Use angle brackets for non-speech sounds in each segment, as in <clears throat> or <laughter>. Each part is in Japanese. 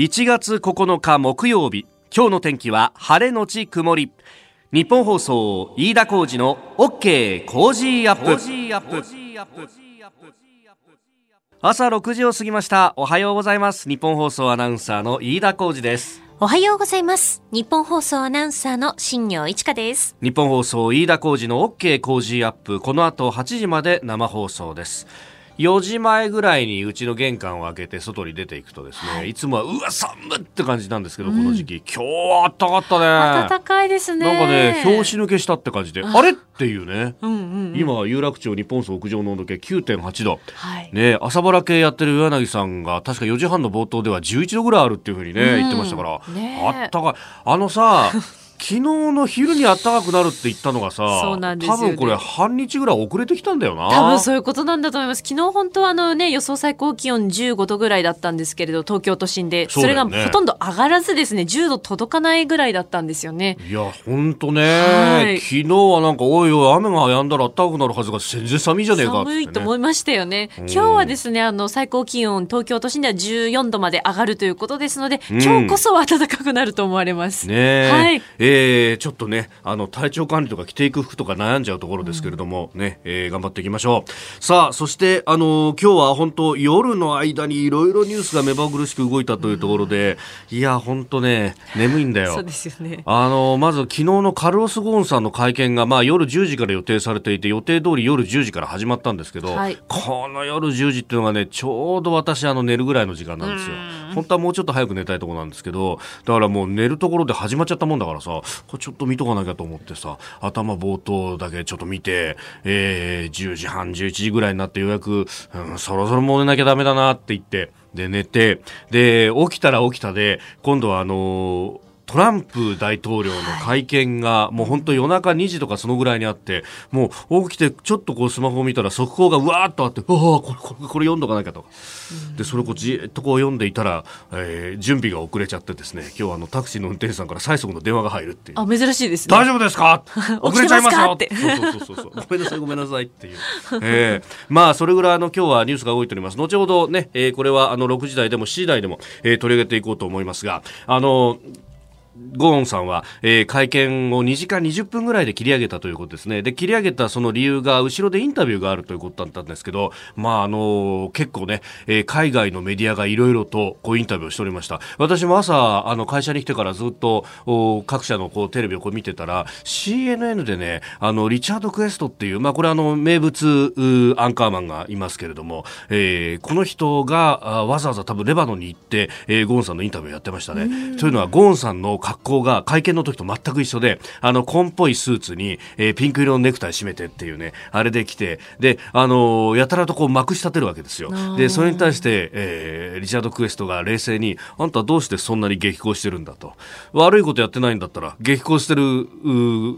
1月9日木曜日今日の天気は晴れのち曇り。ニッポン放送飯田浩司の OK! Cozy up!。朝6時を過ぎました。おはようございます。ニッポン放送アナウンサーの飯田浩司です。おはようございます。ニッポン放送アナウンサーの新行市佳です。ニッポン放送飯田浩司の OK! Cozy up!。この後8時まで生放送です4時前ぐらいにうちの玄関を開けて外に出ていくとですね、い、つもはうわ寒っって感じなんですけど、この時期今日は暖かったね。暖かいですね。なんかね拍子抜けしたって感じであれっていうね、うんうんうん。今有楽町日本放送屋上の温度計9.8度。はい。ね、朝原系やってる岩柳さんが確か4時半の冒頭では11度ぐらいあるっていうふうにね、うん。言ってましたから、ねえ。あったかい。あのさ <laughs> 昨日の昼に暖かくなるって言ったのがさそうなんですよね。多分これ半日ぐらい遅れてきたんだよな。多分そういうことなんだと思います。昨日本当はあのね、予想最高気温15度ぐらいだったんですけれど、東京都心で。それがほとんど上がらずですね、10度届かないぐらいだったんですよね。いやほんとね、はい。昨日はなんかおいおい雨が止んだら暖かくなるはずが全然寒いじゃねえかね、寒いと思いましたよね。うん。今日はですね、あの、最高気温、東京都心では14度まで上がるということですので、うん。今日こそは暖かくなると思われます。ねえ、はい。えーちょっとね、あの、体調管理とか着ていく服とか悩んじゃうところですけれども、ね、えー頑張っていきましょう。さあ、そして、あの今日は本当夜の間にいろいろニュースが目まぐるしく動いたというところで、いや、本当ね、眠いんだよ。そうですよね。あの、まず昨日のカルロス・ゴーンさんの会見が、まあ夜10時から予定されていて、予定通り夜10時から始まったんですけど、はいこの夜10時っていうのがね、ちょうど私あの寝るぐらいの時間なんですよ。本当はもうちょっと早く寝たいとこなんですけど、だからもう寝るところで始まっちゃったもんだからさ、これちょっと見とかなきゃと思ってさ、頭冒頭だけちょっと見て、えー、10時半、11時ぐらいになってようやく、うん、そろそろもう寝なきゃダメだなって言って、で寝て、で、起きたら起きたで、今度はあのートランプ大統領の会見が、もう本当夜中2時とかそのぐらいにあって、もう起きてちょっとこうスマホを見たら速報がうわーっとあって、うわーこれ、これ、これ読んどかなきゃとか。で、それをじーっとこう読んでいたら、えー準備が遅れちゃってですね、今日はあのタクシーの運転手さんから最速の電話が入るっていう。あ、珍しいですね。大丈夫ですか？<laughs> 遅れちゃいますよ起きてそうそうそうそう。ごめんなさい、ごめんなさいっていう。えーまあ、それぐらいあの、今日はニュースが動いております。後ほどね、えーこれはあの、6時台でも7時台でも、えー取り上げていこうと思いますが、あの、ゴーンさんは、えー会見を2時間20分ぐらいで切り上げたということですね。で、切り上げたその理由が、後ろでインタビューがあるということだったんですけど、まあ、あの結構ね、えー海外のメディアがいろいろと、こう、インタビューをしておりました。私も朝、あの、会社に来てからずっと、お各社のこう、テレビをこう見てたら、CNN でね、あの、リチャード・クエストっていう、まあ、これあの、名物、うアンカーマンがいますけれども、えーこの人が、あわざわざ多分レバノンに行って、えーゴーンさんのインタビューやってましたね。というのは、ゴーンさんの格好が会見の時と全く一緒で、あの、紺っぽいスーツに、えーピンク色のネクタイ締めてっていうね、あれで来て、で、あのーやたらとこう、まくし立てるわけですよ。で、それに対して、えーリチャード・クエストが冷静に、あんたどうしてそんなに激高してるんだと。悪いことやってないんだったら、激高してる、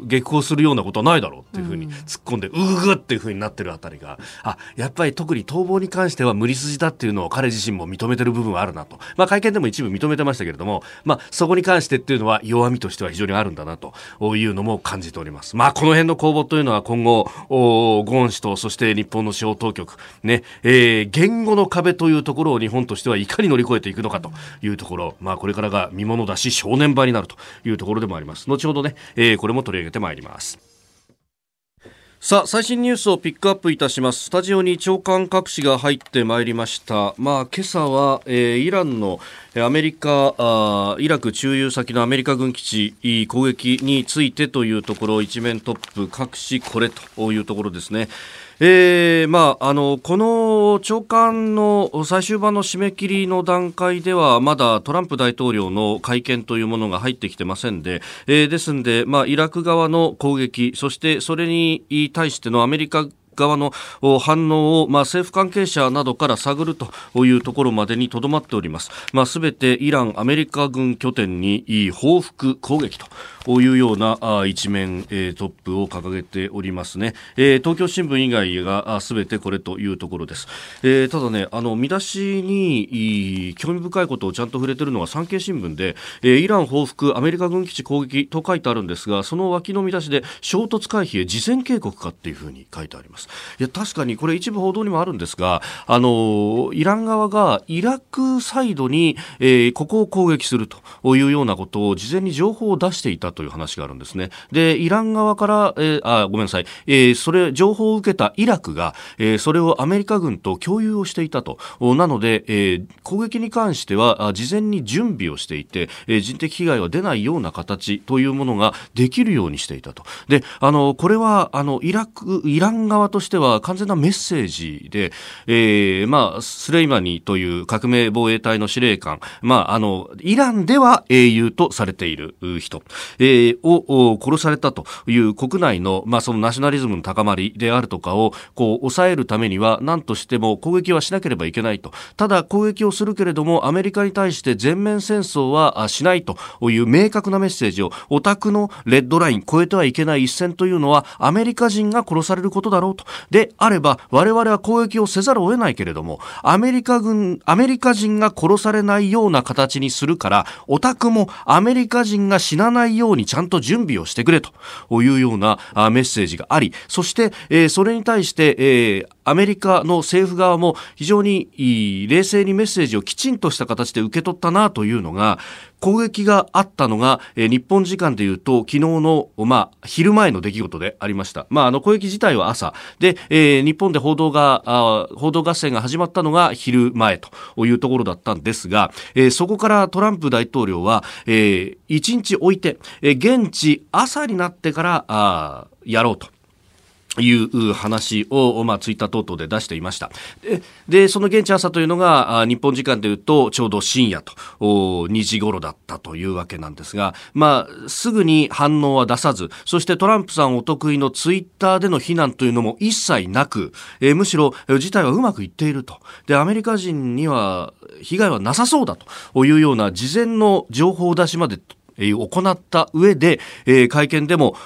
激高するようなことはないだろうっていうふうに突っ込んで、うぐぐっていうふうになってるあたりが、あ、やっぱり特に逃亡に関しては無理筋だっていうのを彼自身も認めてる部分はあるなと。まあ会見でも一部認めてましたけれども、まあそこに関してっていうのは弱みとしては非常にあるんだなというのも感じております。まあこの辺の攻防というのは今後、ゴーン氏とそして日本の司法当局、ね、えー言語の壁というところを日本としてはいかに乗り越えていくのかというところ、まあこれからが見物だし正念場になるというところでもあります。後ほどね、えーこれも取り上げてまいります。さあ最新ニュースをピックアップいたします。スタジオに長官各紙が入ってまいりました。まあ今朝は、えーイランのえアメリカあイラク駐留先のアメリカ軍基地攻撃についてというところ一面トップ各紙これというところですね。えーまあ、あのこの長官の最終版の締め切りの段階ではまだトランプ大統領の会見というものが入ってきてませんで、えーですんで、まあ、イラク側の攻撃そしてそれに対してのアメリカ側の反応を、まあ、政府関係者などから探るというところまでにとどまっております。まあ、すべてイラン、アメリカ軍拠点に報復攻撃というようなあ一面、えートップを掲げておりますね。えー東京新聞以外がすべてこれというところです。えーただね、あの見出しに興味深いことをちゃんと触れているのは産経新聞で、えーイラン報復、アメリカ軍基地攻撃と書いてあるんですが、その脇の見出しで衝突回避へ事前警告かっていうふうに書いてあります。ます。いや確かにこれ一部報道にもあるんですがあのイラン側がイラクサイドに、えー、ここを攻撃するというようなことを事前に情報を出していたという話があるんですね。でイラン側から、えー、あごめんなさい、えー、それ情報を受けたイラクが、えー、それをアメリカ軍と共有をしていたと。なので、えー、攻撃に関しては事前に準備をしていて、えー、人的被害は出ないような形というものができるようにしていたと。であのこれはあのイラクイラン側としては完全なメッセージで、えーまあ、スレイマニという革命防衛隊の司令官、まあ、あのイランでは英雄とされている人、えー、を殺されたという国内の,、まあそのナショナリズムの高まりであるとかをこう抑えるためには何としても攻撃はしなければいけないと。ただ攻撃をするけれどもアメリカに対して全面戦争はしないという明確なメッセージをオタクのレッドライン越えてはいけない一線というのはアメリカ人が殺されることだろうと。であれば我々は攻撃をせざるを得ないけれどもアメリカ軍アメリカ人が殺されないような形にするからオタクもアメリカ人が死なないようにちゃんと準備をしてくれというようなメッセージがありそして、えー、それに対して、えー、アメリカの政府側も非常に冷静にメッセージをきちんとした形で受け取ったなというのが攻撃があったのが、え、日本時間でいうと昨日の、まあ、昼前の出来事でありました。まあ、あの攻撃自体は朝で、えー、日本で報道があ報道合戦が始まったのが昼前というところだったんですが、えー、そこからトランプ大統領は、えー、1日置いて、え、現地朝になってからあやろうと。いう話を、まあ、ツイッター等々で出していました。で、でその現地朝というのが、日本時間でいうと、ちょうど深夜と、2時頃だったというわけなんですが、まあ、すぐに反応は出さず、そしてトランプさんお得意のツイッターでの非難というのも一切なく、えー、むしろ、事態はうまくいっていると。で、アメリカ人には被害はなさそうだというような事前の情報出しまで行った上で、えー、会見でも、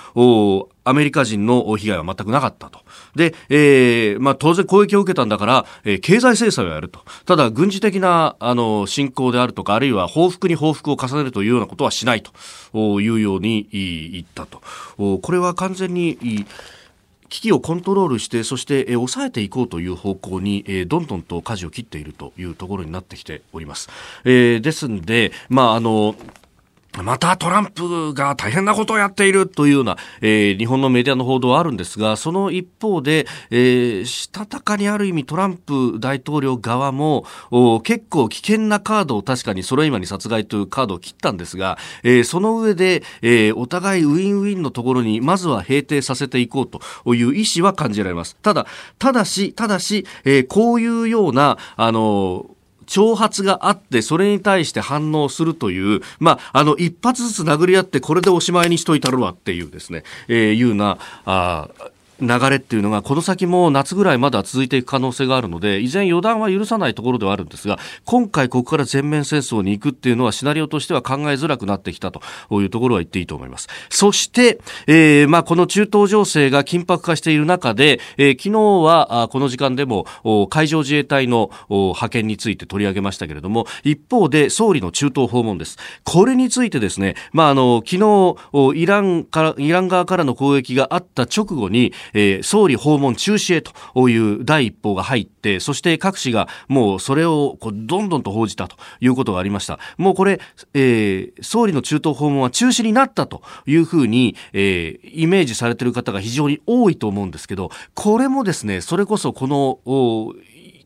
アメリカ人の被害は全くなかったと。で、えー、まあ当然攻撃を受けたんだから、えー、経済制裁をやると。ただ、軍事的な、あの、侵攻であるとか、あるいは報復に報復を重ねるというようなことはしないというように言ったと。これは完全に、危機をコントロールしてそして、え抑えていこうという方向に、えどんどんと舵を切っているというところになってきております。えー、ですんで、まああのまたトランプが大変なことをやっているというような、えー、日本のメディアの報道はあるんですが、その一方で、えー、したたかにある意味トランプ大統領側も結構危険なカードを確かにソロイマに殺害というカードを切ったんですが、えー、その上で、えー、お互いウィンウィンのところにまずは平定させていこうという意思は感じられます。ただ、ただし、ただし、えー、こういうような、あの挑発があってそれに対して反応するという、まあ、あの一発ずつ殴り合ってこれでおしまいにしといたるわっていうですね、えー、いうなあ流れっていうのがこの先も夏ぐらいまだ続いていく可能性があるので依然予断は許さないところではあるんですが今回ここから全面戦争に行くっていうのはシナリオとしては考えづらくなってきたというところは言っていいと思います。そして、えー、まあこの中東情勢が緊迫化している中で、えー、昨日はこの時間でも海上自衛隊の派遣について取り上げましたけれども一方で総理の中東訪問です。これについてですねまああの昨日イランからイラン側からの攻撃があった直後にえー、総理訪問中止へという第一報が入って、そして各紙がもうそれをこうどんどんと報じたということがありました。もうこれ、えー、総理の中東訪問は中止になったというふうに、えー、イメージされている方が非常に多いと思うんですけど、これもですね、それこそこの、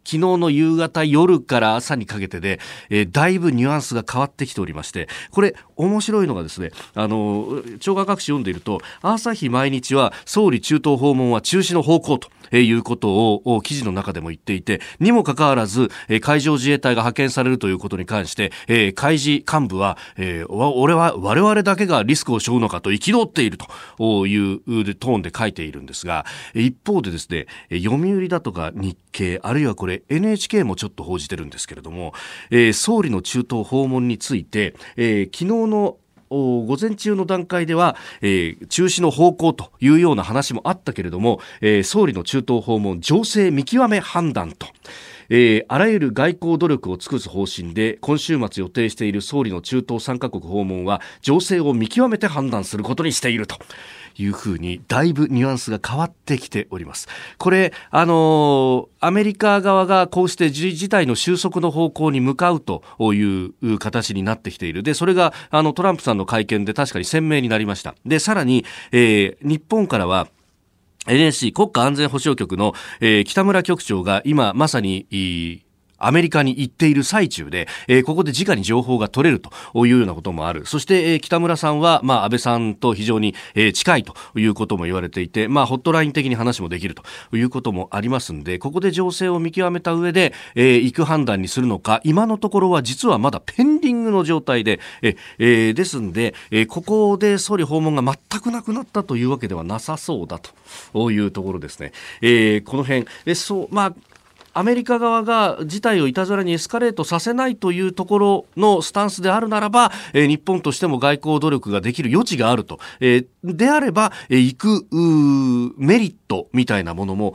昨日の夕方夜から朝にかけてで、えー、だいぶニュアンスが変わってきておりましてこれ面白いのがですねあの超過各紙読んでいると朝日毎日は総理中東訪問は中止の方向ということを記事の中でも言っていて、にもかかわらず、え海上自衛隊が派遣されるということに関して、え海事幹部は、え俺は、我々だけがリスクを背負うのかと憤っているというトーンで書いているんですが、一方でですね、読売だとか日経、あるいはこれ NHK もちょっと報じてるんですけれども、え総理の中東訪問について、え昨日の午前中の段階では、えー、中止の方向というような話もあったけれども、えー、総理の中東訪問情勢見極め判断と。えー、あらゆる外交努力を尽くす方針で今週末予定している総理の中東3カ国訪問は情勢を見極めて判断することにしているというふうにだいぶニュアンスが変わってきております。これ、あのアメリカ側がこうして事態の収束の方向に向かうという形になってきている。で、それがあのトランプさんの会見で確かに鮮明になりました。で、さらに、えー、日本からは NSC 国家安全保障局の、えー、北村局長が今まさにアメリカに行っている最中で、えー、ここで直に情報が取れるというようなこともある。そして、えー、北村さんは、まあ、安倍さんと非常に、えー、近いということも言われていて、まあ、ホットライン的に話もできるということもありますんで、ここで情勢を見極めた上で、えー、行く判断にするのか、今のところは実はまだペンディングの状態で、ええー、ですんで、えー、ここで総理訪問が全くなくなったというわけではなさそうだというところですね。えー、この辺、えそう、まあ、アメリカ側が事態をいたずらにエスカレートさせないというところのスタンスであるならば、えー、日本としても外交努力ができる余地があると。えー、であれば、行くメリットみたいなものも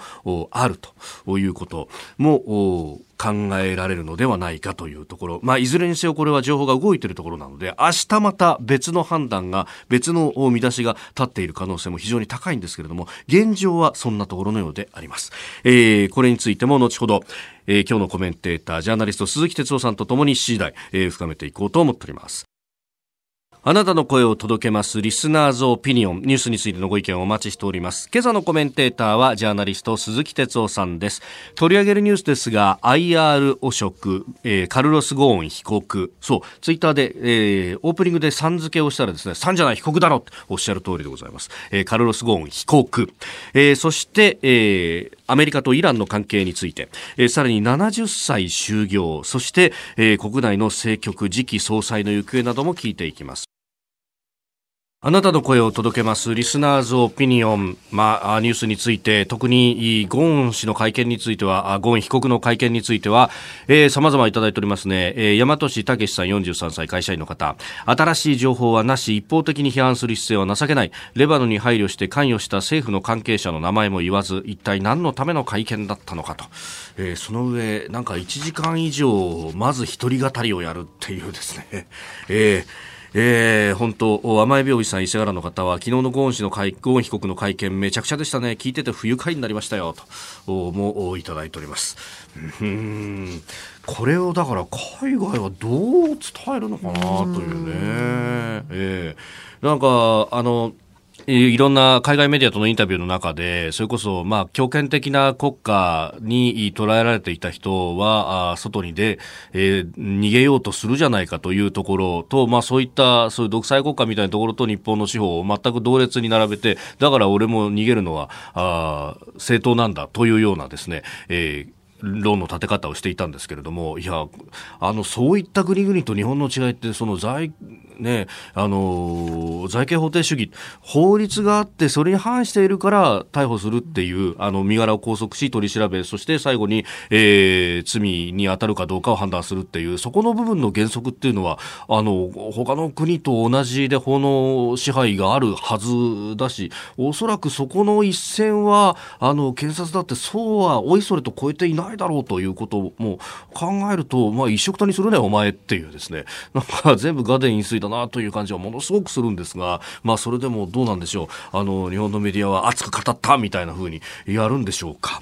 あるということも考えられるのではないかというところ、まあ、いずれにせよこれは情報が動いているところなので明日また別の判断が別の見出しが立っている可能性も非常に高いんですけれども現状はそんなところのようであります、えー、これについても後ほど、えー、今日のコメンテータージャーナリスト鈴木哲夫さんとともに7時台、えー、深めていこうと思っております。あなたの声を届けますリスナーズオピニオン。ニュースについてのご意見をお待ちしております。今朝のコメンテーターはジャーナリスト鈴木哲夫さんです。取り上げるニュースですが IR 汚職、えー、カルロス・ゴーン被告。そうツイッターで、えー、オープニングでさん付けをしたらですねさんじゃない被告だろっておっしゃる通りでございます、えー、カルロス・ゴーン被告、えー、そして、えー、アメリカとイランの関係について、えー、さらに70歳就業。そして、えー、国内の政局次期総裁の行方なども聞いていきます。あなたの声を届けますリスナーズオピニオン、まあ、ニュースについて特にゴーン氏の会見についてはゴーン被告の会見については、えー、様々いただいておりますね、えー、大和市武さん43歳会社員の方。新しい情報はなし一方的に批判する姿勢は情けない。レバノンに配慮して関与した政府の関係者の名前も言わず一体何のための会見だったのかと、えー、その上なんか1時間以上まず一人語りをやるっていうですね、えーえー、本当、甘え病院さん、伊勢原の方は、昨日のゴーン氏の会、ゴーン被告の会見、めちゃくちゃでしたね。聞いてて不愉快になりましたよ。と、もいただいております。うん。これをだから海外はどう伝えるのかなというね。えー、なんか、あの、いろんな海外メディアとのインタビューの中で、それこそ、まあ、強権的な国家に捉えられていた人は、外に出、えー、逃げようとするじゃないかというところと、まあ、そういった、そういう独裁国家みたいなところと日本の司法を全く同列に並べて、だから俺も逃げるのは、あ正当なんだというようなですね、えー論の立て方をしていたんですけれども、いや、あの、そういった国々と日本の違いって、その財、ね、あの、財形法定主義、法律があって、それに反しているから逮捕するっていう、あの、身柄を拘束し、取り調べ、そして最後に、えー、罪に当たるかどうかを判断するっていう、そこの部分の原則っていうのは、あの、他の国と同じで法の支配があるはずだし、おそらくそこの一線は、あの、検察だってそうはおいそれと超えていないだろうということも考えると、まあ、一緒くたにするね、お前っていうですね、なんか全部ガデン飲水だなという感じはものすごくするんですが、まあ、それでもどうなんでしょう。あの、日本のメディアは熱く語ったみたいな風にやるんでしょうか。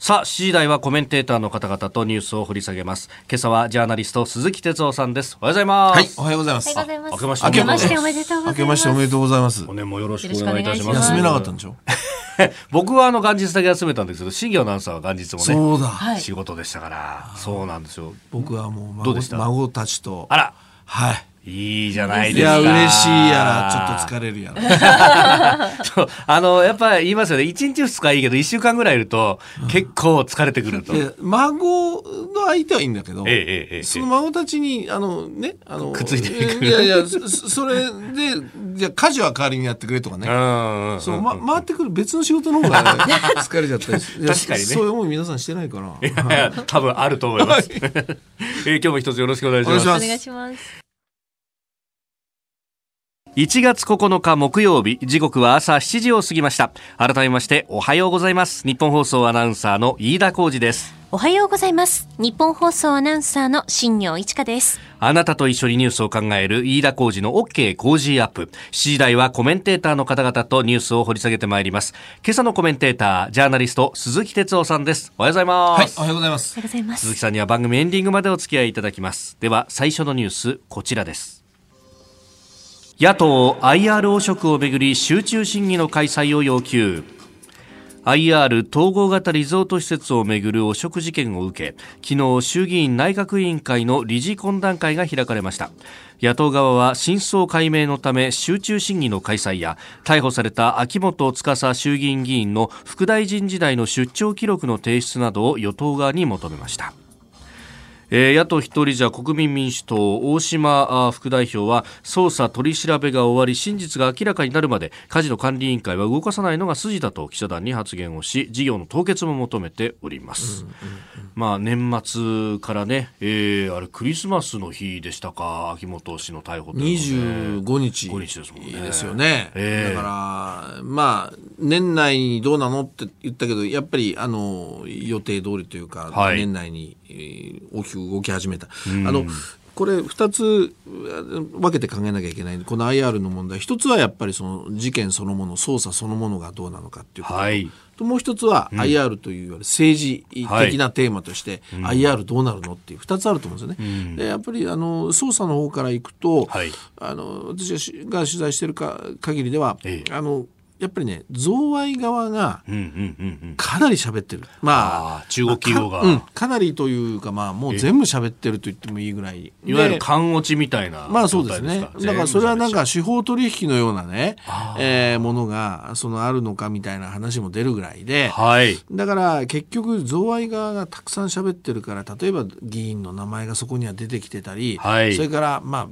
さあ、7時台はコメンテーターの方々とニュースを掘り下げます。今朝はジャーナリスト鈴木哲夫さんです。おはようございます。はい、おはようございます。明けましておめでとうございます。明けましておめでとうございます。お年もよろしくお願いいたします。休めなかったんでしょ？<laughs> 僕はあの元日だけ休めたんですけど、新業アナウンサーは元日もね、そうだ仕事でしたから、そうなんですよ。僕はもう孫どうでした？孫たちと、あら、はい。いいじゃないですか。いや、嬉しいやら、ちょっと疲れるやら。<laughs> そう、あの、やっぱり言いますよね。1日2日いいけど、1週間ぐらいいると、結構疲れてくると。孫の相手はいいんだけど、ええええ、その孫たちに、あの、ね、あの、くっついていく。いやいや、それで、じゃ家事は代わりにやってくれとかね。そう、ま、回ってくる別の仕事の方が、ね、疲れちゃったり <laughs> 確かにね。そういう思い皆さんしてないかな。いやいや、多分あると思います。<laughs> え今日も一つよろしくお願いします。お願いします。1月9日木曜日時刻は朝7時を過ぎました改めましておはようございます日本放送アナウンサーの飯田浩二ですおはようございます日本放送アナウンサーの新業一華ですあなたと一緒にニュースを考える飯田浩二の OK 工事アップ。7時台はコメンテーターの方々とニュースを掘り下げてまいります。今朝のコメンテーター、ジャーナリスト、鈴木哲夫さんです。おはようございます。はい、おはようございます。おはようございます。鈴木さんには番組エンディングまでお付き合いいただきます。では、最初のニュース、こちらです。野党 IR 汚職をめぐり集中審議の開催を要求。IR 統合型リゾート施設をめぐる汚職事件を受け昨日衆議院内閣委員会の理事懇談会が開かれました野党側は真相解明のため集中審議の開催や逮捕された秋元司衆議院議員の副大臣時代の出張記録の提出などを与党側に求めましたえー、野党一人じゃ国民民主党大島副代表は捜査取り調べが終わり真実が明らかになるまでカジノ管理委員会は動かさないのが筋だと記者団に発言をし事業の凍結も求めております、うんうんうん、まあ年末からね、えー、あれクリスマスの日でしたか秋元氏の逮捕というの、ね、25日。5日ですもんね。ですよね、えー、だからまあ年内にどうなのって言ったけどやっぱりあの予定通りというか、はい、年内に、えー、大きく動き始めた。あのこれ2つ分けて考えなきゃいけない。この IR の問題。1つはやっぱりその事件そのもの捜査そのものがどうなのかっていうこと、はい、ともう1つは IR といういわゆる政治的なテーマとして、はい、IR どうなるのっていう2つあると思うんですよね。うん、でやっぱりあの捜査の方からいくと、はい、あの私が取材しているか限りでは、ええ、あのやっぱりね贈賄側がかなり喋ってる、まあ中国企業が、うん、かなりというかまあもう全部喋ってると言ってもいいぐらい。いわゆる勘落ちみたいなまあそうですね。だからそれはなんか司法取引のようなね、えー、ものがそのあるのかみたいな話も出るぐらいで、はい、だから結局贈賄側がたくさん喋ってるから例えば議員の名前がそこには出てきてたり、はい、それからまあ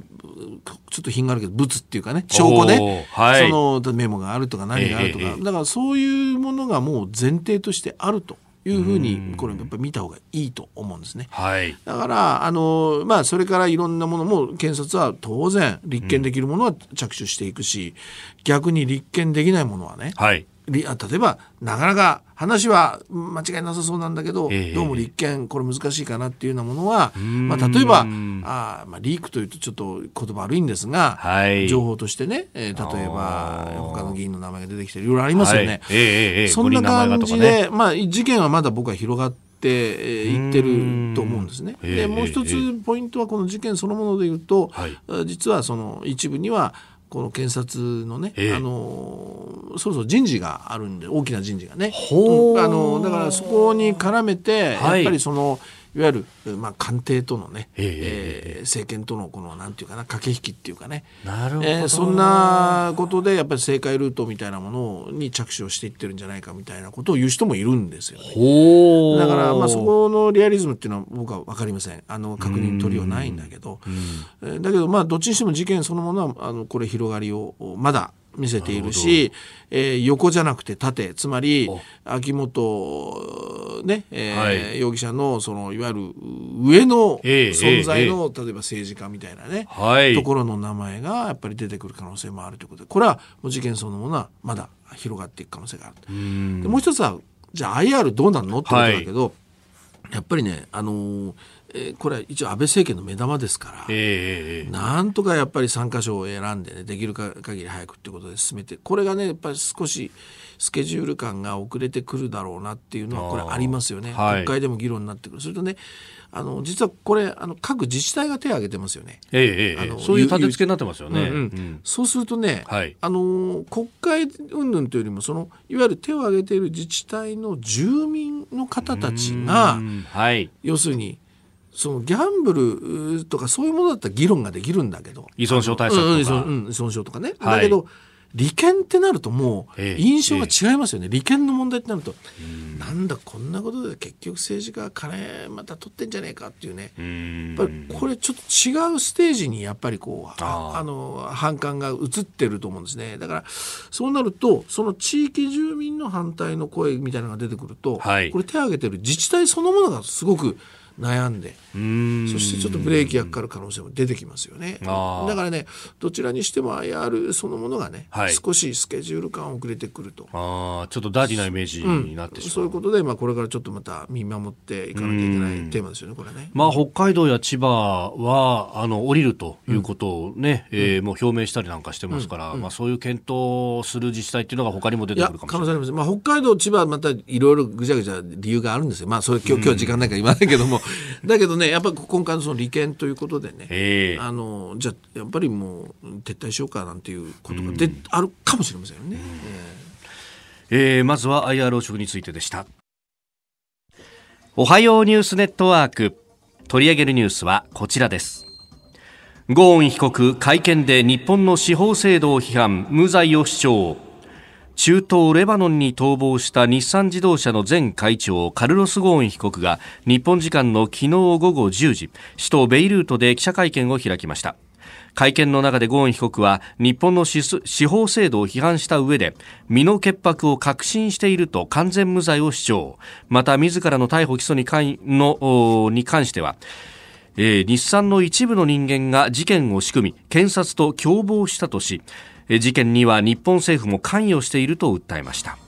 ちょっと品があるけど物っていうかね証拠ね、はい、そのメモがあるとか何があるとか、えー、だからそういうものがもう前提としてあると。いうふうにこれやっぱり見た方がいいと思うんですね。はい、だからあのまあそれからいろんなものも検察は当然立件できるものは着手していくし、うん、逆に立件できないものはね、はい、例えばなかなか話は間違いなさそうなんだけど、えー、どうも立件これ難しいかなっていうようなものは、まあ、例えばあ、まあ、リークというとちょっと言葉悪いんですが、はい、情報としてね、えー、例えば他の議員の名前が出てきていろいろありますよね。はい。えー、そんな感じで、ね、まあ、事件はまだ僕は広がっていってると思うんですね。でもう一つポイントはこの事件そのもので言うと、はい、実はその一部にはこの検察のね、えー、あのそろそろ人事があるんで大きな人事がね、うん、あのだからそこに絡めて、やっぱりそのいわゆる、まあ、官邸とのね、えー、政権とのこのなんていうかな駆け引きっていうかね。なるほど、えー、そんなことでやっぱり政界ルートみたいなものに着手をしていってるんじゃないかみたいなことを言う人もいるんですよね。だから、まあ、そこのリアリズムっていうのは僕は分かりません。あの確認取りはないんだけど、だけどまあどっちにしても事件そのものはあのこれ広がりをまだ見せているし、えー、横じゃなくて縦つまり秋元、ねえー、はい、容疑者のそのいわゆる上の存在の、例えば政治家みたいなね、はい、ところの名前がやっぱり出てくる可能性もあるということでこれはもう事件そのものはまだ広がっていく可能性があるでもう一つはじゃあ IR どうなるのってことだけど、はい、やっぱりねあのーえー、これは一応安倍政権の目玉ですから、えー、なんとかやっぱり3か所を選んで、ね、できるか限り早くっていうことで進めて。これがねやっぱり少しスケジュール感が遅れてくるだろうなっていうのはこれありますよね、はい、国会でも議論になってくる。それとねあの実はこれあの各自治体が手を挙げてますよね。ええあのそういう立て付けになってますよね。うんうん。うん、そうするとね、はい、あの国会云々というよりもそのいわゆる手を挙げている自治体の住民の方たちが、はい、要するにそのギャンブルとかそういうものだったら議論ができるんだけど。依存症対策とか、うん、依存症とかね、はい、だけど利権ってなるともう印象が違いますよね、ええ、利権の問題ってなると、なんだこんなことで結局政治家金また取ってんじゃねえかっていうね。やっぱりこれちょっと違うステージにやっぱりこうあの反感が移ってると思うんですね。だからそうなるとその地域住民の反対の声みたいなのが出てくると、はい、これ手を挙げてる自治体そのものがすごく悩んでそしてちょっとブレーキがかかる可能性も出てきますよね。だからねどちらにしても IR そのものがね、はい、少しスケジュール感遅れてくると。あちょっとダーティなイメージになってしまう、うん、そういうことで、まあ、これからちょっとまた見守っていかなきゃいけないテーマですよねこれね、まあ、北海道や千葉はあの降りるということをね、うん、えー、もう表明したりなんかしてますから、うん、まあ、そういう検討する自治体っていうのが他にも出てくるかもしれない。まあ、北海道千葉またいろいろぐちゃぐちゃ理由があるんですよ。まあそれ今日今日時間ないから言わないけども、<laughs> だけどねやっぱり今回のその利権ということでね、えー、あのじゃあやっぱりもう撤退しようかなんていうことがで、うん、あるかもしれませんね。えー、まずは IR 汚職についてでした。おはようニュースネットワーク取り上げるニュースはこちらです。ゴーン被告会見で日本の司法制度を批判無罪を主張中東レバノンに逃亡した日産自動車の前会長カルロス・ゴーン被告が日本時間の昨日午後10時首都ベイルートで記者会見を開きました。会見の中でゴーン被告は日本の司法制度を批判した上で身の潔白を確信していると完全無罪を主張。また自らの逮捕起訴に関のに関してはえー、日産の一部の人間が事件を仕組み検察と共謀したとし事件には日本政府も関与していると訴えました。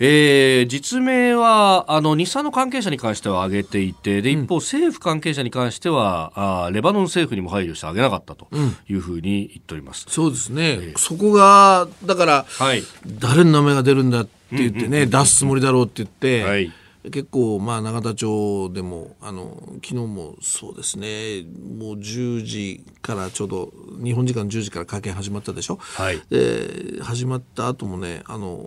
えー、実名はあの日産の関係者に関しては挙げていてで一方、政府関係者に関してはあレバノン政府にも配慮して挙げなかったというふうに言っております、うん、そうですね、えー、そこがだから、はい、誰の名前が出るんだって言ってね、出すつもりだろうって言って、はい結構、まあ、永田町でもあの昨日もそうですね。もう10時からちょうど日本時間10時から会見始まったでしょ、はい、で始まった後もねあの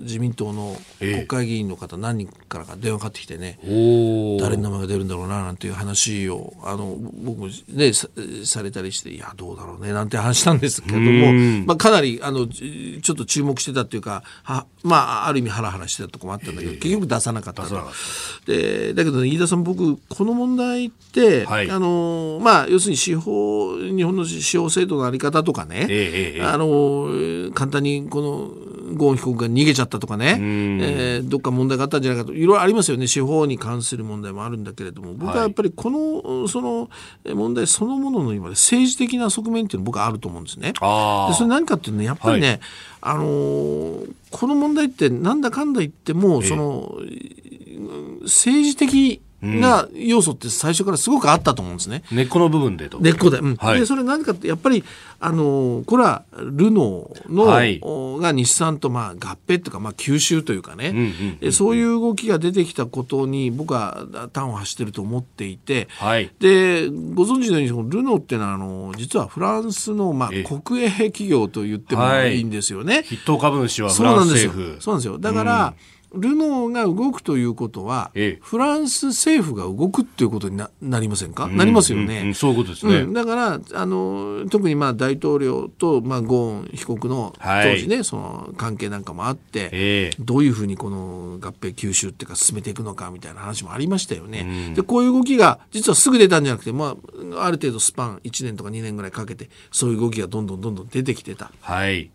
自民党の国会議員の方何人からか電話かかってきてね、えー、誰の名前が出るんだろうななんていう話をあの僕も、ね、さされたりしていやどうだろうねなんて話したんですけれども、まあ、かなりあのちょっと注目してたっていうかは、まあ、ある意味ハラハラしてたとこもあったんだけど、えー、結局出さなかった。でだけど、ね、飯田さん僕この問題って、はい、あのまあ、要するに司法日本の司法制度の在り方とかね、えー、あの簡単にこのゴーン被告が逃げちゃったとかね、えー、どっか問題があったんじゃないかといろいろありますよね司法に関する問題もあるんだけれども僕はやっぱりこの、はい、その問題そのものの今政治的な側面っていうのは僕はあると思うんですね。でそれ何かっていうのはやっぱりね、はい、あのこの問題ってなんだかんだ言っても、その政治的な要素って最初からすごくあったと思うんですね。根っこの部分でと。根っこで。うんはい、で、それ何かって、やっぱり、あの、これはルノーの、はい、が日産とまあ合併というか、まあ吸収というかね、うんうんうん、そういう動きが出てきたことに僕は端を発してると思っていて、はい、で、ご存知のように、ルノーっていうのは、あの、実はフランスの、まあ、国営企業と言ってもいいんですよね。筆頭株主はフランス政府。そうなんですよ。だから、うんルノーが動くということは、ええ、フランス政府が動くっていうことにななりませんか、うん、なりますよね、うん。うん、そういうことですね、うん、だからあの特にまあ大統領と、まあ、ゴーン被告の当時ね、はい、その関係なんかもあって、え、どういうふうにこの合併吸収っていうか進めていくのかみたいな話もありましたよね、でこういう動きが実はすぐ出たんじゃなくて、まあ、ある程度スパン1年とか2年ぐらいかけてそういう動きがどんどんどんどん出てきてた。はい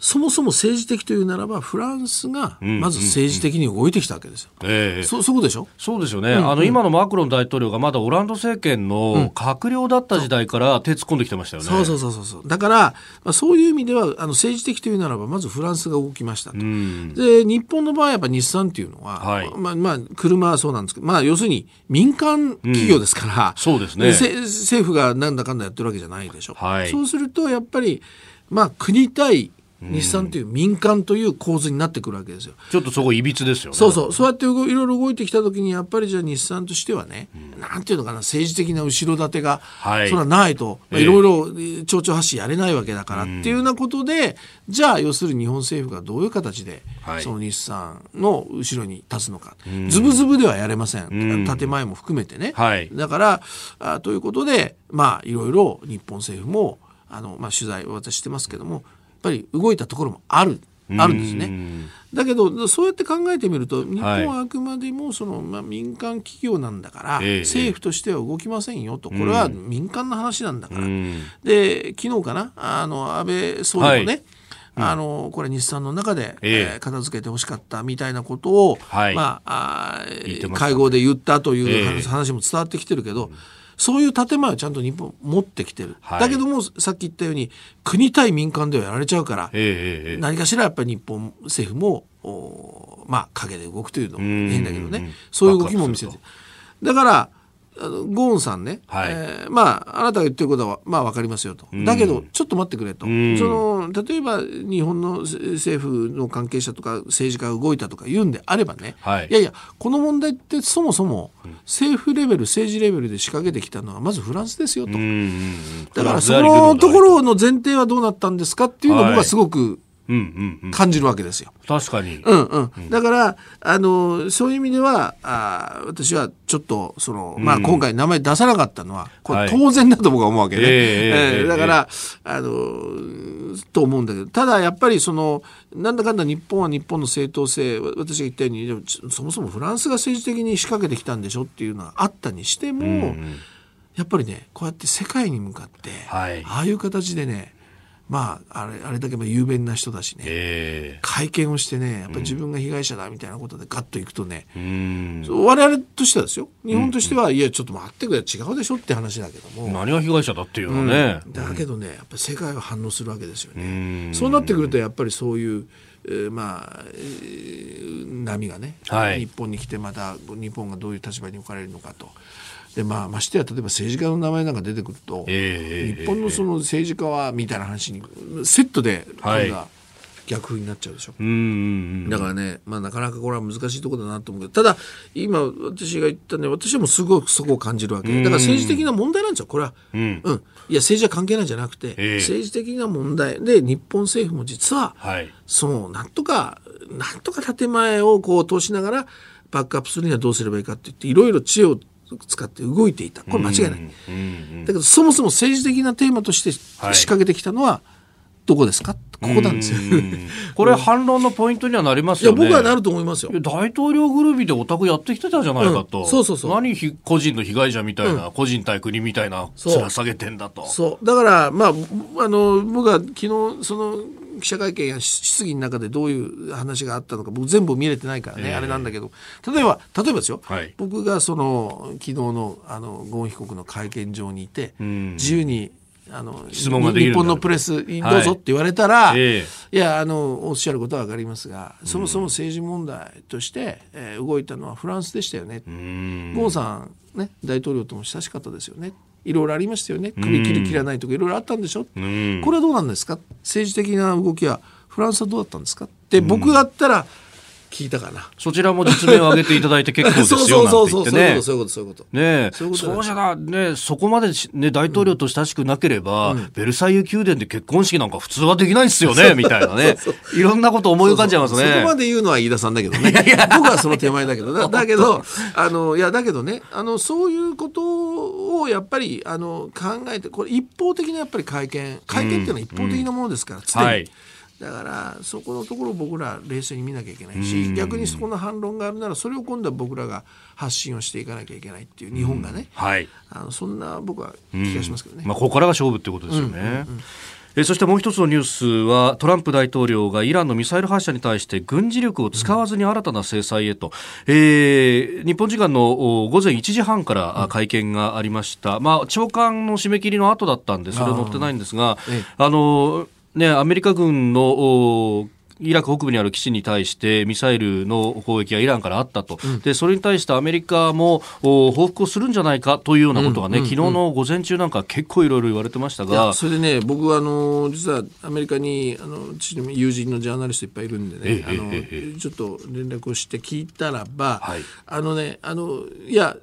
そもそも政治的というならばフランスがまず政治的に動いてきたわけですよ。うんうんうん、えー、そそこでしょ？そうですよね、うんうん、あの今のマクロン大統領がまだオランダ政権の閣僚だった時代から手突っ込んできてましたよね。そう。そうそうそうだから、まあ、そういう意味ではあの政治的というならばまずフランスが動きましたと。うん、で日本の場合はやっぱ日産っていうのは、はい、まあまあ、車はそうなんですけど、まあ、要するに民間企業ですから、うん、そうですね。政府がなんだかんだやってるわけじゃないでしょ。はい、そうするとやっぱりまあ、国対日産という民間という構図になってくるわけですよ。ちょっとそこいびつですよね。そうそう。そうやっていろいろ動いてきたときに、やっぱりじゃあ日産としてはね、うん、なんていうのかな、政治的な後ろ盾が、はい、それはないと、いろいろ町長発信やれないわけだからっていうようなことで、じゃあ要するに日本政府がどういう形で、その日産の後ろに立つのか。ズブズブではやれません。建前も含めてね。はい、だからあ、ということで、まあ、いろいろ日本政府も、あの、まあ、取材を私してますけども、ぱり動いたところもある。あるんですね。だけどそうやって考えてみると日本はあくまでもその、まあ、民間企業なんだから、政府としては動きませんよとこれは民間の話なんだから。で昨日かなあの安倍総理もね、はい。あのこれ日産の中で、えー、片付けてほしかったみたいなことを、はい、まああ会合で言ったという話,、話も伝わってきてるけど、そういう建前をちゃんと日本持ってきてる、はい、だけどもさっき言ったように国対民間ではやられちゃうから、えー、何かしらやっぱり日本政府もおまあ陰で動くというのも変だけどね。そういう動きも見せてだからゴーンさんね、はい、えー、まああなたが言ってることはまあ分かりますよと、だけどちょっと待ってくれと、その例えば日本の政府の関係者とか政治家が動いたとか言うんであればね、はい、いやいやこの問題ってそもそも政府レベル政治レベルで仕掛けてきたのはまずフランスですよと、だからそのところの前提はどうなったんですかっていうのを僕はすごく、感じるわけですよ。確かに。うんうん。だから、あの、そういう意味では、あ私はちょっと、その、まあ今回名前出さなかったのは、これ当然だと僕は思うわけね。えー、だから、あの、と思うんだけど、ただやっぱりその、なんだかんだ日本は日本の正当性、私が言ったように、そもそもフランスが政治的に仕掛けてきたんでしょっていうのはあったにしても、やっぱりね、こうやって世界に向かって、はい、ああいう形でね、まあ、あれ、あれだけ有名な人だしね、えー、会見をしてね、やっぱり自分が被害者だみたいなことでガッといくとね、うん、我々としてはですよ、日本としては、うん、いや、ちょっと待ってくれ、違うでしょって話だけども。何が被害者だっていうのね、うん、だけどね、やっぱり世界は反応するわけですよね。そうなってくると、やっぱりそういう、えー、まあ、えー、波がね、はい、日本に来てまた日本がどういう立場に置かれるのかと。でまあ、ましてや例えば政治家の名前なんか出てくると、えー、日本のその政治家はみたいな話にセットでこれが逆風になっちゃうでしょ、はい、だからね、まあ、なかなかこれは難しいところだなと思うけどただ今私が言ったね私はもうすごくそこを感じるわけ。だから政治的な問題なんですよこれは、うん、うん、いや政治は関係ないんじゃなくて、えー、政治的な問題。で日本政府も実は、はい、そうなんとかなんとか建前をこう通しながらバックアップするにはどうすればいいかって言っていろいろ知恵を使って動いていたこれ間違いない、だけどそもそも政治的なテーマとして仕掛けてきたのはどこですか、ここなんですよ。<laughs> これ反論のポイントにはなりますよね。いや僕はなると思いますよ。大統領ぐるみでオタクやってきてたじゃないかと。うん、そうそうそう。何個人の被害者みたいな、うん、個人対国みたいな面下げてんだと。そうだからまああの僕は昨日その記者会見や質疑の中でどういう話があったのか僕全部見れてないからね、えー、あれなんだけど。例えば例えばですよ、はい、僕がその昨日のあのゴーン被告の会見場にいて、自由にあの質問が日本のプレスどうぞって言われたら、はい、いやあのおっしゃることは分かりますがそもそも政治問題として、えー、動いたのはフランスでしたよね。ゴーさん、ね、大統領とも親しかったですよね。いろいろありましたよね。首切る切らないとかいろいろあったんでしょ？これはどうなんですか？政治的な動きはフランスはどうだったんですか？って僕だったら、聞いたかな。そちらも実名を挙げていただいて結構ですよ <laughs> そうそうそうそうそうそういうことそういうこと。ねそうそうじゃがねそこまでね大統領と親しくなければ、うん、ベルサイユ宮殿で結婚式なんか普通はできないですよねみたいなね。いろんなこと思い浮かんじゃいますね。そこまで言うのは飯田さんだけどね。僕はその手前だけどだ <laughs> だけどあのいやだけどねあのそういうことをやっぱりあの考えてこれ一方的なやっぱり会見。会見っていうのは一方的なものですから、うん、常に。はいだからそこのところを僕ら冷静に見なきゃいけないし逆にそこの反論があるならそれを今度は僕らが発信をしていかなきゃいけないっていう日本がね、はい、あのそんな僕は気がしますけどね。まあ、ここからが勝負ってことですよね。うんうんうん。えそしてもう一つのニュースはトランプ大統領がイランのミサイル発射に対して軍事力を使わずに新たな制裁へと、うん、えー、日本時間の午前1時半から会見がありました、うん、まあ、長官の締め切りの後だったんでそれは載ってないんですがあのね、アメリカ軍のイラク北部にある基地に対してミサイルの攻撃がイランからあったと、うん、でそれに対してアメリカも報復をするんじゃないかというようなことがね、うんうん、昨日の午前中なんか結構いろいろ言われてましたが。それでね僕はあの実はアメリカにあの友人のジャーナリストいっぱいいるんでね、あのちょっと連絡をして聞いたらば、はい、あのねあのいや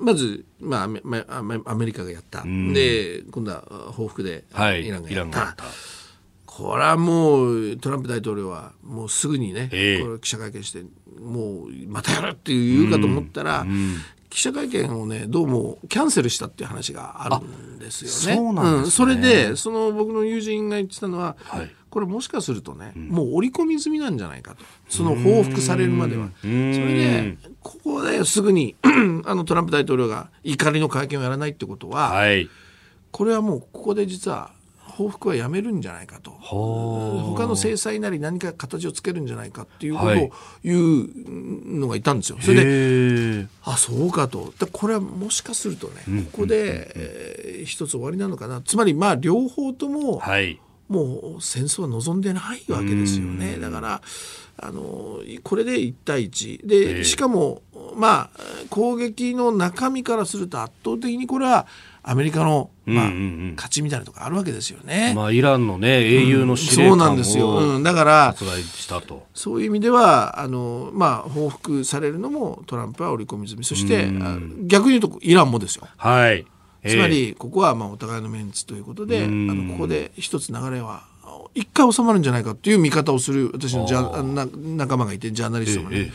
まず、まあ、アメリカがやった、で今度は報復でイランがやった。はいこれはもうトランプ大統領はもうすぐにね、えー、これ記者会見してもうまたやるって言うかと思ったら、うんうん、記者会見をねどうもキャンセルしたっていう話があるんですよね。そうなんですね、うん、それでその僕の友人が言ってたのは、はい、これもしかするとね、もう織り込み済みなんじゃないかと。その報復されるまでは。それでここですぐに <clears throat> あのトランプ大統領が怒りの会見をやらないってことは、はい、これはもうここで実は報復はやめるんじゃないかと。他の制裁なり何か形をつけるんじゃないかっていうことを言うのがいたんですよ。それであそうかと。これはもしかするとね、ここで、えー、一つ終わりなのかな。つまりまあ両方とも、はい、もう戦争は望んでないわけですよね。だからあのこれで1対1で、しかもまあ攻撃の中身からすると圧倒的にこれはアメリカの、まあ、うんうんうん、勝ちみたいなとこあるわけですよね。まあ、イランのね、英雄の司令官を、うん、そうなんですよ。うん、だから、そういう意味では、あの、まあ、報復されるのもトランプは織り込み済み。そして、逆に言うとイランもですよ。はい。つまり、ここは、まあ、お互いのメンツということで、あの、ここで一つ流れは、一回収まるんじゃないかっていう見方をする私のじゃな仲間がいてジャーナリストがね、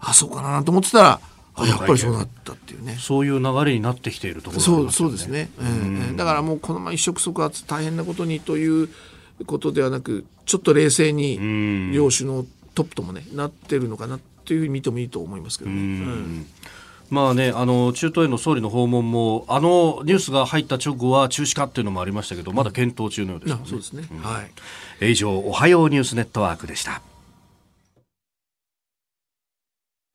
あそうかなと思ってたらあやっぱりそうなったっていうね。そういう流れになってきているところ、ね、そうそうですね、えー、だからもうこのまま一触即発大変なことにということではなくちょっと冷静に両首脳トップともねなってるのかなっていう見てもいいと思いますけどね。うん。まあね、あの中東への総理の訪問もあのニュースが入った直後は中止かっていうのもありましたけどまだ検討中のようです、ね、そうですね、うん、はい、以上おはようニュースネットワークでした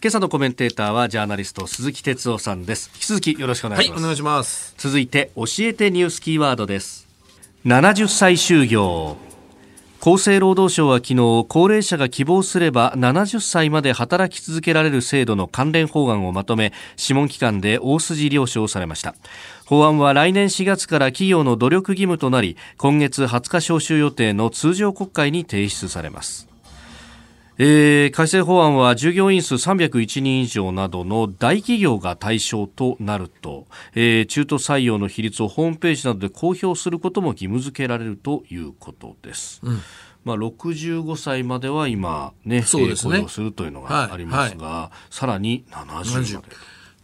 今朝のコメンテーターはジャーナリスト鈴木哲夫さんです。引き続きよろしくお願いします、はい、お願いします。続いて教えてニュースキーワードです。70歳就業。厚生労働省は昨日高齢者が希望すれば70歳まで働き続けられる制度の関連法案をまとめ諮問機関で大筋了承されました。法案は来年4月から企業の努力義務となり今月20日召集予定の通常国会に提出されますえー、改正法案は従業員数301人以上などの大企業が対象となると、えー、中途採用の比率をホームページなどで公表することも義務付けられるということです。うん。まあ、65歳までは今ね、そうですね、するというのがありますが、はい。はい、さらに70まで。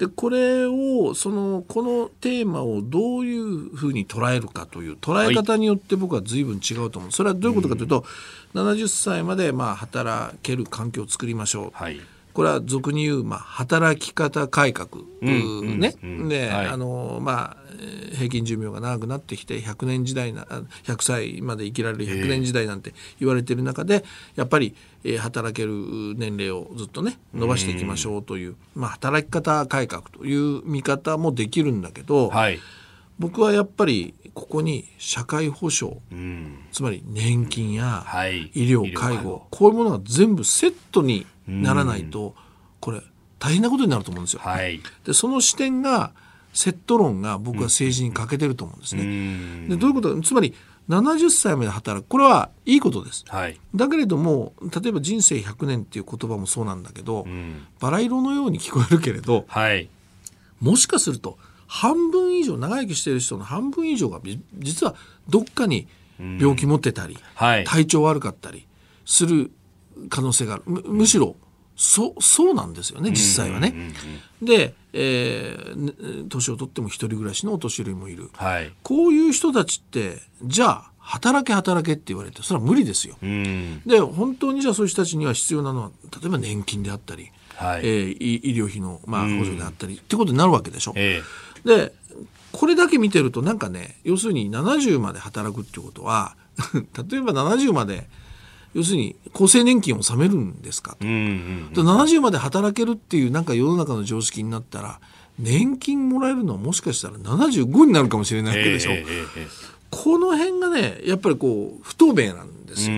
でこれをそのこのテーマをどういうふうに捉えるかという捉え方によって僕は随分違うと思う、それはどういうことかというと、うん、70歳までまあ働ける環境を作りましょう、はい、これは俗に言う、まあ、働き方改革、うんね、うん、で、はい、あのまあ平均寿命が長くなってきて100年時代な100歳まで生きられる100年時代なんて言われている中でやっぱり、えー、働ける年齢をずっとね伸ばしていきましょうという、まあ、働き方改革という見方もできるんだけど、はい、僕はやっぱりここに社会保障、うん、つまり年金や医療、介護。こういうものが全部セットにならないと、これ大変なことになると思うんですよ。はい、でその視点がセット論が僕は政治に欠けてると思うんですね。でどういうことつまり70歳まで働くこれはいいことです、はい、だけれども例えば人生100年っていう言葉もそうなんだけど、うん、バラ色のように聞こえるけれど、はい、もしかすると半分以上長生きしている人の半分以上が実はどっかに病気持ってたり、うんはい、体調悪かったりする可能性がある。むむしろそそうなんですよね実際はね。で、えー、年を取っても一人暮らしのお年寄りもいる、はい、こういう人たちってじゃあ働け働けって言われてそれは無理ですよ。で本当にじゃあそういう人たちには必要なのは例えば年金であったり、はい、えー、医療費の、まあ、補助であったりってことになるわけでしょ。えー、でこれだけ見てるとなんかね要するに70まで働くってことは <laughs> 例えば70まで要するに厚生年金を納めるんですかと、うんうんうん、70まで働けるっていうなんか世の中の常識になったら年金もらえるのはもしかしたら75になるかもしれないわけでしょ、えーえー、この辺がねやっぱりこう不透明なんですよ。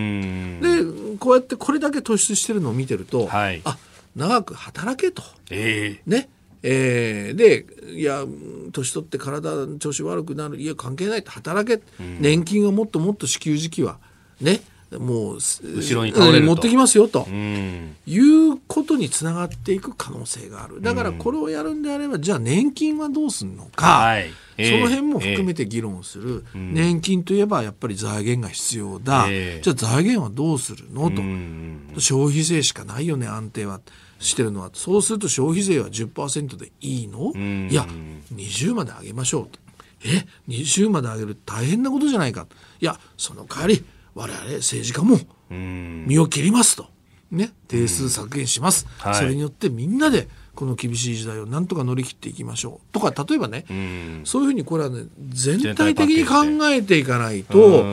でこうやってこれだけ突出してるのを見てると、はい、あ長く働けと、えー、ね。えー、でいや年取って体調子悪くなるいや関係ないと働け、年金をもっともっと支給時期はねもう後ろに倒れる持ってきますよと、いうことにつながっていく可能性がある。だからこれをやるんであればじゃあ年金はどうするのか、はい。えー、その辺も含めて議論する、えー、年金といえばやっぱり財源が必要だ、えー、じゃあ財源はどうするの？と。消費税しかないよね安定は。してるのは。そうすると消費税は10%でいいの？いや20まで上げましょうと。え？20まで上げる大変なことじゃないかいやその代わり我々政治家も身を切りますと。ね、定数削減します、はい、それによってみんなでこの厳しい時代をなんとか乗り切っていきましょう。とか例えばね、うん、そういうふうにこれはね全体的に考えていかないと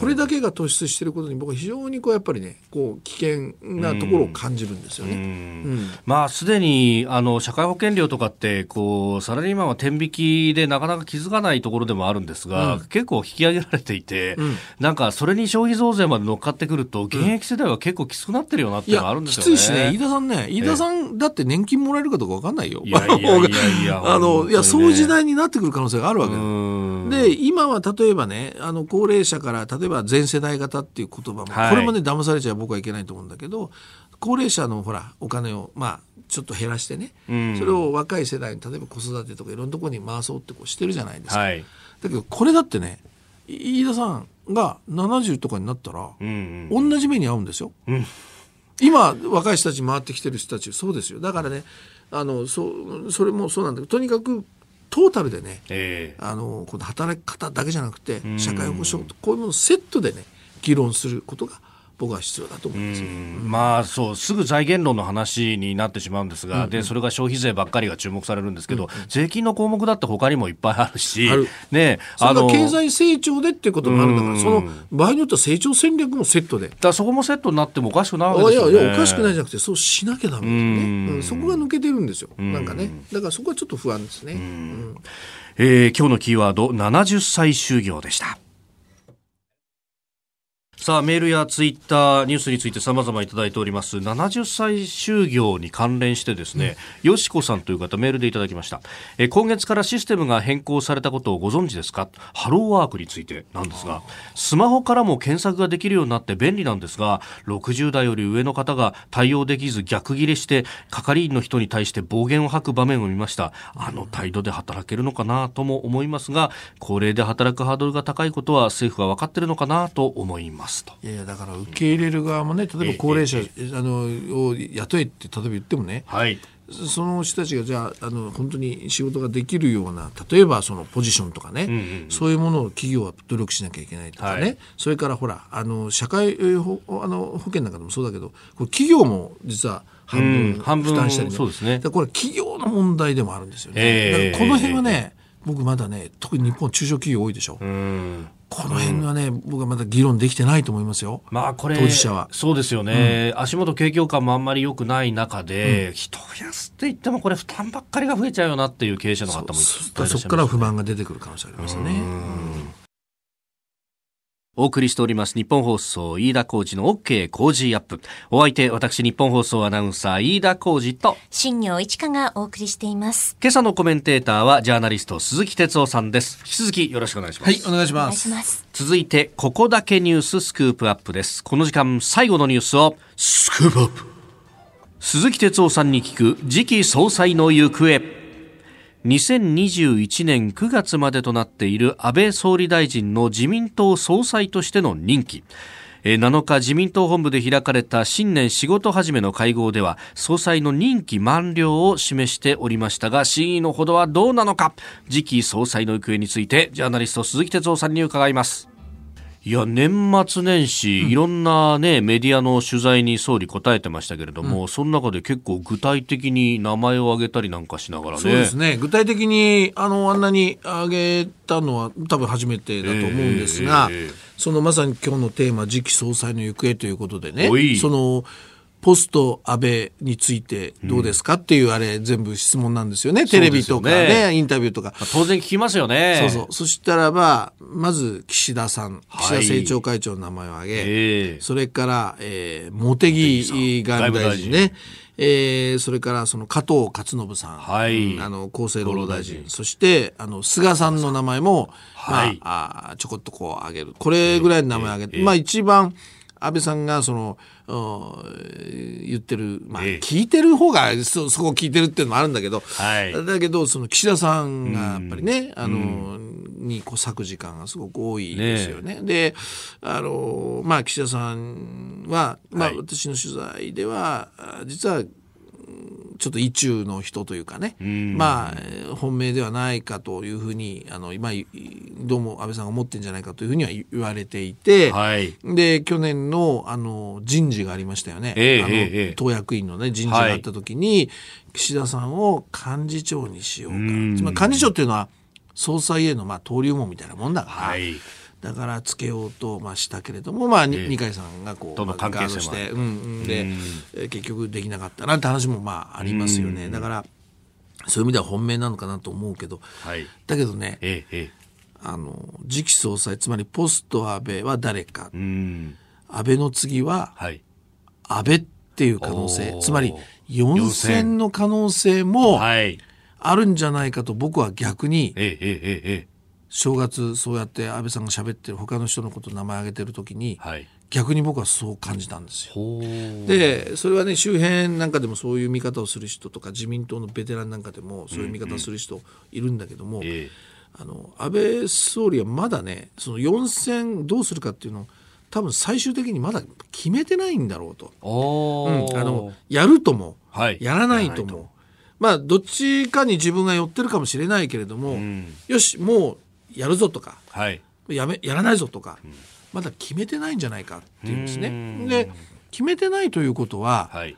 これだけが突出していることに僕は非常にこうやっぱりねこう危険なところを感じるんですよね。うん、まあすでにあの社会保険料とかってこうサラリーマンは天引きでなかなか気づかないところでもあるんですが、結構引き上げられていて、なんかそれに消費増税まで乗っかってくると現役世代は結構きつくなってるよなっていうのがあるんですよね。きついしね飯田さんね飯田さんだって年金もらえるかどうか分かんないよ。いやいやいやいや <laughs> あのいやそういう時代になってくる可能性があるわけで今は例えばねあの高齢者から例えば全世代型っていう言葉も、はい、これもね騙されちゃ僕はいけないと思うんだけど高齢者のほらお金をまあちょっと減らしてね、それを若い世代に例えば子育てとかいろんなところに回そうってこうしてるじゃないですか。はい、だけどこれだってね飯田さんが70とかになったら、うんうん、同じ目に遭うんですよ。うん。今若い人たち回ってきてる人たちそうですよ。だからねあのそそれもそうなんだけどとにかくトータルでね、えー、あのこの働き方だけじゃなくて社会保障こういうものをセットでね議論することが僕は必要だと思います、まあそうすぐ財源論の話になってしまうんですが、うんうん、でそれが消費税ばっかりが注目されるんですけど、うんうん、税金の項目だって他にもいっぱいあるし、ね、あの経済成長でっていうこともあるんだから、その場合によっては成長戦略もセットで。だそこもセットになってもおかしくないわけですよ、ね、いやいやおかしくないじゃなくてそうしなきゃだめね、うん、そこが抜けてるんですよ、なんかね。だからそこはちょっと不安ですね。うん。えー、今日のキーワード70歳就業でした。さあ、メールやツイッター、ニュースについて様々いただいております。70歳就業に関連してですね、よしこさんという方メールでいただきました。え今月からシステムが変更されたことをご存知ですか？ハローワークについてなんですが、スマホからも検索ができるようになって便利なんですが、60代より上の方が対応できず逆ギレして、係員の人に対して暴言を吐く場面を見ました。あの態度で働けるのかなとも思いますが、高齢で働くハードルが高いことは政府は分かってるのかなと思います。ますと。いやいやだから受け入れる側もね例えば高齢者、あのを雇えって例えば言ってもね、はい、その人たちがじゃああの本当に仕事ができるような例えばそのポジションとかね、うんうん、そういうものを企業は努力しなきゃいけないとかね、はい、それからほらあの社会保あの保険なんかでもそうだけどこれ企業も実は半分負担したり、ね、そうですね。これ企業の問題でもあるんですよね。えー、だからこの辺はね、僕まだね特に日本中小企業多いでしょ。うこの辺はね、うん、僕はまだ議論できてないと思いますよ。まあこれ、当事者は。そうですよね。うん、足元景況感もあんまり良くない中で、うん、人を増やすって言ってもこれ負担ばっかりが増えちゃうよなっていう経営者の方もそそそこから不満が出てくる可能性ありますね。お送りしております日本放送飯田浩二の OK 工事アップ。お相手、私日本放送アナウンサー飯田浩二と新業一華がお送りしています。今朝のコメンテーターはジャーナリスト鈴木哲夫さんです。引き続きよろしくお願いします。はい、お願いします。ます続いて、ここだけニューススクープアップです。この時間、最後のニュースをスクープアップ。鈴木哲夫さんに聞く次期総裁の行方。2021年9月までとなっている安倍総理大臣の自民党総裁としての任期。7日自民党本部で開かれた新年仕事始めの会合では総裁の任期満了を示しておりましたが真意のほどはどうなのか。次期総裁の行方についてジャーナリスト鈴木哲夫さんに伺います。いや年末年始、うん、いろんな、ね、メディアの取材に総理答えてましたけれども、うん、その中で結構具体的に名前を挙げたりなんかしながらね。そうですね。具体的にあのあんなに挙げたのは多分初めてだと思うんですが、えーえー、そのまさに今日のテーマ次期総裁の行方ということでね。そのポスト安倍についてどうですかっていうあれ全部質問なんですよね。テレビとかね、インタビューとか。当然聞きますよね。そうそう。そしたらば、まず岸田さん、岸田政調会長の名前を挙げ、はい、それから、えー、茂木外務大臣ね。えー、それからその加藤勝信さん、はい、あの厚生労働大臣。そしてあの菅さんの名前も、はい、まあ、あちょこっとこう挙げる。これぐらいの名前挙げて、まあ一番安倍さんがその言ってる、まあ、聞いてる方がそそこ聞いてるっていうのもあるんだけど、はい、だけどその岸田さんがやっぱりね、あの、にこう割く時間がすごく多いですよね。ねであのまあ岸田さんは、まあ、私の取材では実はちょっと意中の人というかね、まあ、本命ではないかというふうに、あの、今、どうも安倍さんが思ってんじゃないかというふうには言われていて、はい、で、去年の、あの、人事がありましたよね。えー、あの、えー、党役員のね、人事があった時に、はい、岸田さんを幹事長にしようか。つまり幹事長っていうのは、総裁への、まあ、登竜門みたいなもんだから、はいだからつけようとまあしたけれども、まあ、二階さんがこう、ガードして、うんうん、で、うん、結局できなかったなんて話もまあありますよね。だから、そういう意味では本命なのかなと思うけど、はい、だけどね、ええ、あの、次期総裁、つまりポスト安倍は誰か、安倍の次は、安倍っていう可能性、つまり4選の可能性もあるんじゃないかと僕は逆に、ええええ正月そうやって安倍さんが喋ってる他の人のこと名前挙げてる時に、はい、逆に僕はそう感じたんですよ。でそれはね周辺なんかでもそういう見方をする人とか自民党のベテランなんかでもそういう見方をする人いるんだけども、うんうん、あの安倍総理はまだねその4選どうするかっていうのを多分最終的にまだ決めてないんだろうと。うん、あのやるとも、はい、やらないとも。まあどっちかに自分が寄ってるかもしれないけれども、うん、よしもうやるぞとか、はい、やめやらないぞとか、まだ決めてないんじゃないかっていうんですね。で決めてないということは、はい、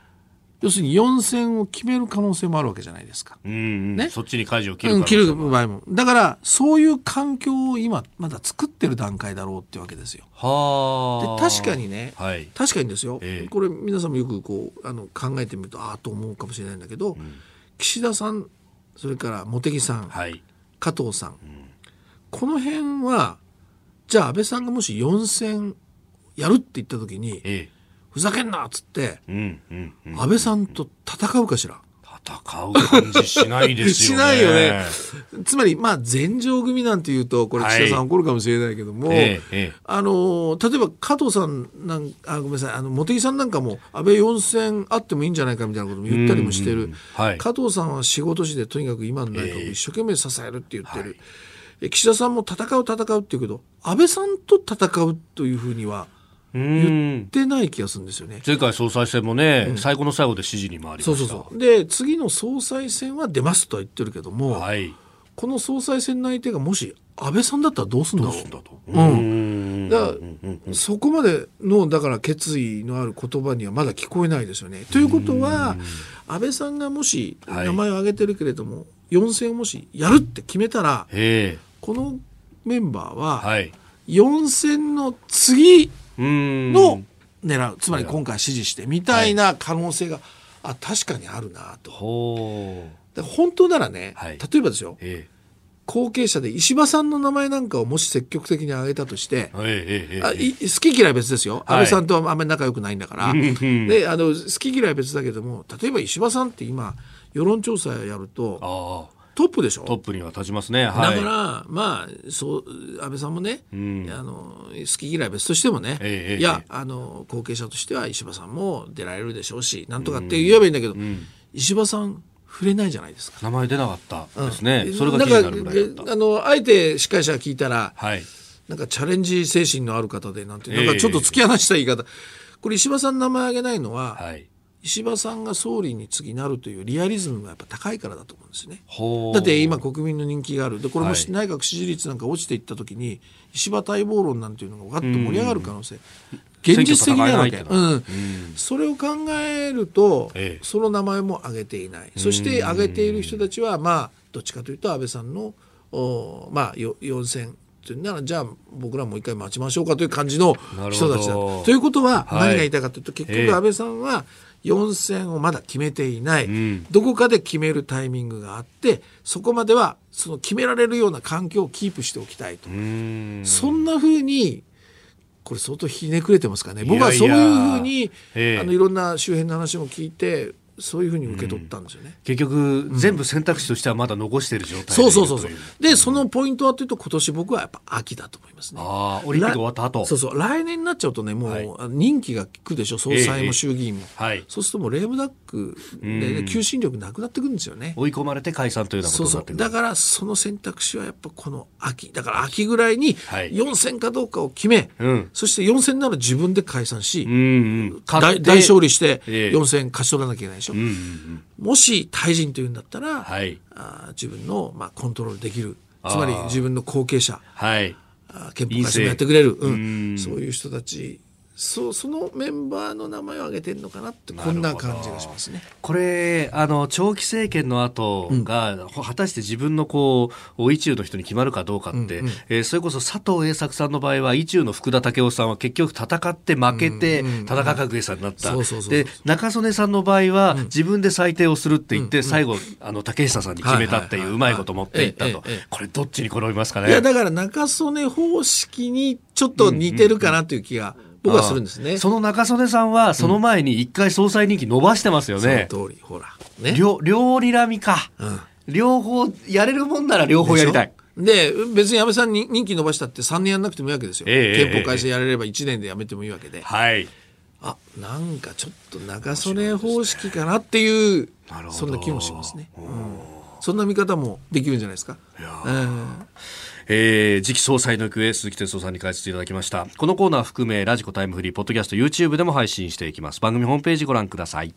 要するに4選を決める可能性もあるわけじゃないですか。ね、そっちに舵を切る,、うん、切る場合も。だからそういう環境を今まだ作ってる段階だろうってわけですよ。はで確かにね、はい、確かにですよ、えー、これ皆さんもよくこうあの考えてみるとああと思うかもしれないんだけど、うん、岸田さんそれから茂木さん、はい、加藤さん、うんこの辺はじゃあ安倍さんがもし4選やるって言った時に、ええ、ふざけんなっつって、うんうんうん、安倍さんと戦うかしら？戦う感じしないですよね。<laughs> しないよね。<laughs> つまり、まあ、前場組なんていうと、これ、岸田さん怒るかもしれないけども、はいええ、あの、例えば加藤さんなんあ、ごめんなさい、あの、茂木さんなんかも、安倍4選あってもいいんじゃないかみたいなことも言ったりもしてる。はい、加藤さんは仕事師で、とにかく今の内閣を一生懸命支えるって言ってる。はい岸田さんも戦う戦うって言うけど安倍さんと戦うというふうには言ってない気がするんですよね。前回総裁選もね、うん、最後の最後で支持に回りました。そうそうそう。で次の総裁選は出ますとは言ってるけども、はい、この総裁選の相手がもし安倍さんだったらどうすんだろう？と。うん、だからそこまでのだから決意のある言葉にはまだ聞こえないですよね。ということは安倍さんがもし名前を挙げてるけれども、はい、4選をもしやるって決めたらこのメンバーは4戦の次の狙う。つまり今回支持してみたいな可能性が、あ確かにあるなと。本当ならね、はい、例えばですよ、ええ。後継者で石破さんの名前なんかをもし積極的に挙げたとして、ええあ好き嫌い別ですよ、はい、安倍さんとはあんまり仲良くないんだから、であの好き嫌い別だけども例えば石破さんって今世論調査やるとトップでしょ？トップには立ちますね、はい、だからまあそう安倍さんもね、うん、あの好き嫌い別としてもね、ええ、いやあの後継者としては石破さんも出られるでしょうしなんとかって言えばいいんだけど、うん、石破さん触れないじゃないですか。名前出なかったですね、うん、それが気になるぐらいあのあえて司会者が聞いたら、はい、なんかチャレンジ精神のある方でなんてなんかちょっと突き放した言い方、これ石破さんの名前挙げないのは、はい石破さんが総理に次なるというリアリズムがやっぱ高いからだと思うんですね。だって今国民の人気がある。でこれも内閣支持率なんか落ちていった時に、石破待望論なんていうのがわっと盛り上がる可能性、現実的にあるわけ、うん、それを考えると、ええ、その名前も挙げていない。そして挙げている人たちはまあどっちかというと安倍さんのおまあ4選ってならじゃあ僕らもう一回待ちましょうかという感じの人たちだ。ということは何が言いたいかというと、はい、結局安倍さんは、4選をまだ決めていない、うん、どこかで決めるタイミングがあってそこまではその決められるような環境をキープしておきたいと。そんなふうにこれ相当ひねくれてますかね。僕はそういうふうにあのいろんな周辺の話も聞いてそういうふうに受け取ったんですよね、うん、結局、全部選択肢としてはまだ残している状態、そうそうそうそう。でそのポイントはというと今年僕はやっぱ秋だと。思いますねああオリンピック終わった後。そうそう。来年になっちゃうとねもう、任期がくでしょ総裁も衆議院も、えーはい、そうするともうレームダックで、ね、求心力なくなってくるんですよね。追い込まれて解散というようなことになってだからその選択肢はやっぱこの秋だから秋ぐらいに4選かどうかを決め、はい、そして4選なら自分で解散し、うんうん、大勝利して4選勝ち取らなきゃいけないでしょ。うんうんうん、もし退陣というんだったら、はい、あ自分の、まあ、コントロールできる。つまり自分の後継者、はい、憲法改正もやってくれる、うん、そういう人たちそそのメンバーの名前を挙げてるのかなってこんな感じがしますね。これあの長期政権の後が、うん、果たして自分のこう意中の人に決まるかどうかって、うんうん、えー、それこそ佐藤栄作さんの場合は意中の福田赳夫さんは結局戦って負けて、うんうん、田中角栄さんになった。で中曽根さんの場合は、自分で裁定をするって言って、うん、最後あの竹下さんに決めたっていううまいこと持っていったと。これどっちに転びますかね？いやだから中曽根方式にちょっと似てるかなという気が。うんうん僕はするんですね。その中曽根さんは、その前に一回総裁人気伸ばしてますよね。その通り、ほら。ね。両、両リラミか。うん。両方、やれるもんなら両方やりたい。で、別に安倍さんに任期伸ばしたって3年やんなくてもいいわけですよ。えー、憲法改正やれれば1年でやめてもいいわけで。はい。あ、なんかちょっと中曽根方式かなっていう、そんな気もしますね。うん、そんな見方もできるんじゃないですか。いやーえー、次期総裁の行方、鈴木哲夫さんに解説いただきました。このコーナー含め、ラジコタイムフリー、ポッドキャスト、YouTube でも配信していきます。番組ホームページご覧ください。